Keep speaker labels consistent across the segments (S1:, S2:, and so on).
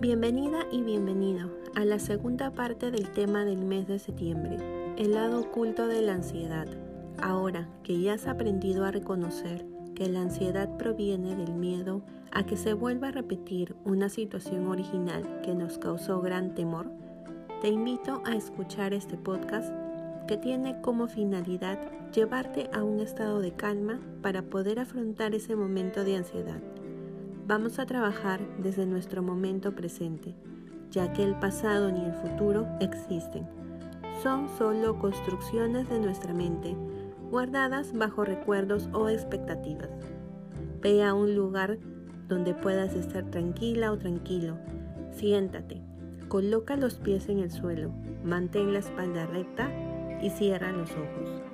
S1: Bienvenida y bienvenido a la segunda parte del tema del mes de septiembre, el lado oculto de la ansiedad. Ahora que ya has aprendido a reconocer que la ansiedad proviene del miedo a que se vuelva a repetir una situación original que nos causó gran temor, te invito a escuchar este podcast que tiene como finalidad llevarte a un estado de calma para poder afrontar ese momento de ansiedad. Vamos a trabajar desde nuestro momento presente, ya que el pasado ni el futuro existen. Son solo construcciones de nuestra mente, guardadas bajo recuerdos o expectativas. Ve a un lugar donde puedas estar tranquila o tranquilo. Siéntate, coloca los pies en el suelo, mantén la espalda recta y cierra los ojos.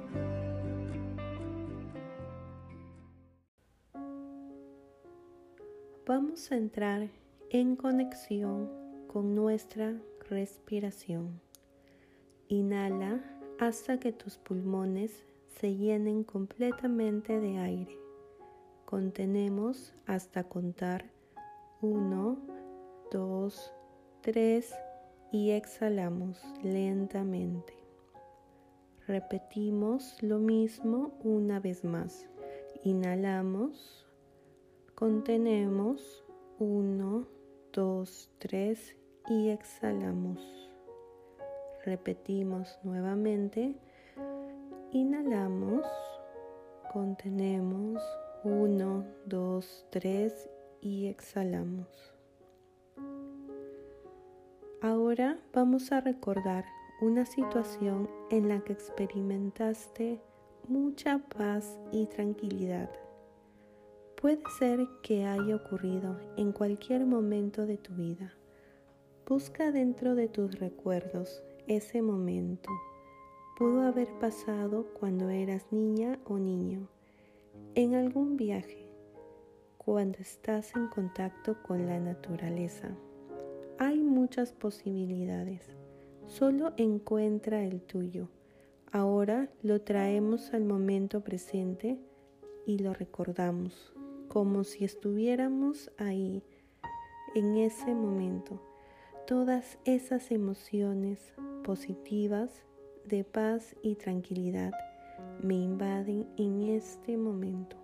S1: Vamos a entrar en conexión con nuestra respiración. Inhala hasta que tus pulmones se llenen completamente de aire. Contenemos hasta contar 1, 2, 3 y exhalamos lentamente. Repetimos lo mismo una vez más. Inhalamos Contenemos 1, 2, 3 y exhalamos. Repetimos nuevamente. Inhalamos, contenemos 1, 2, 3 y exhalamos. Ahora vamos a recordar una situación en la que experimentaste mucha paz y tranquilidad. Puede ser que haya ocurrido en cualquier momento de tu vida. Busca dentro de tus recuerdos ese momento. Pudo haber pasado cuando eras niña o niño, en algún viaje, cuando estás en contacto con la naturaleza. Hay muchas posibilidades. Solo encuentra el tuyo. Ahora lo traemos al momento presente y lo recordamos como si estuviéramos ahí en ese momento. Todas esas emociones positivas de paz y tranquilidad me invaden en este momento.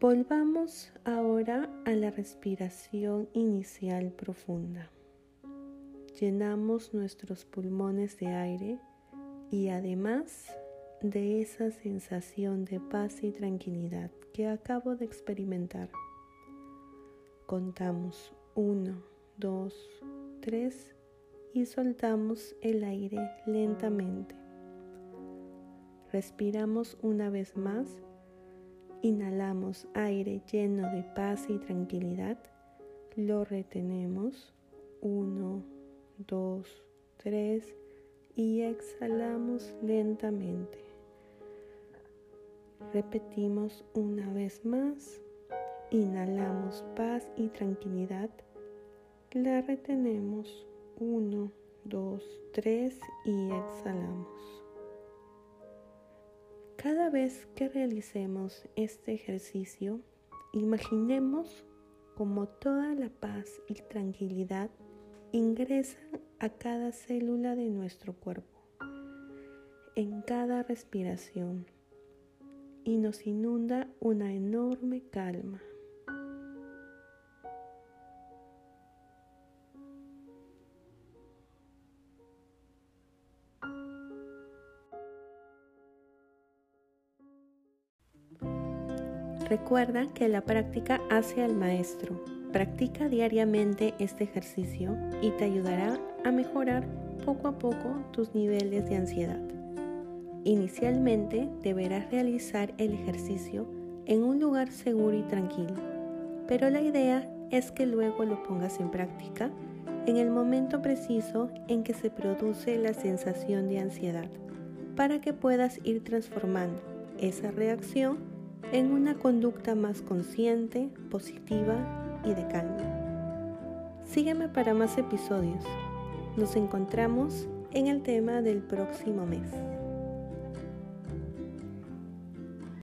S1: Volvamos ahora a la respiración inicial profunda. Llenamos nuestros pulmones de aire y además de esa sensación de paz y tranquilidad que acabo de experimentar. Contamos 1, 2, 3 y soltamos el aire lentamente. Respiramos una vez más, inhalamos aire lleno de paz y tranquilidad, lo retenemos 1, 2, 3 y exhalamos lentamente. Repetimos una vez más. Inhalamos paz y tranquilidad. La retenemos. 1, 2, 3 y exhalamos. Cada vez que realicemos este ejercicio, imaginemos como toda la paz y tranquilidad ingresa a cada célula de nuestro cuerpo, en cada respiración y nos inunda una enorme calma. Recuerda que la práctica hace al maestro. Practica diariamente este ejercicio y te ayudará a mejorar poco a poco tus niveles de ansiedad. Inicialmente deberás realizar el ejercicio en un lugar seguro y tranquilo, pero la idea es que luego lo pongas en práctica en el momento preciso en que se produce la sensación de ansiedad, para que puedas ir transformando esa reacción en una conducta más consciente, positiva y de calma. Sígueme para más episodios. Nos encontramos en el tema del próximo mes.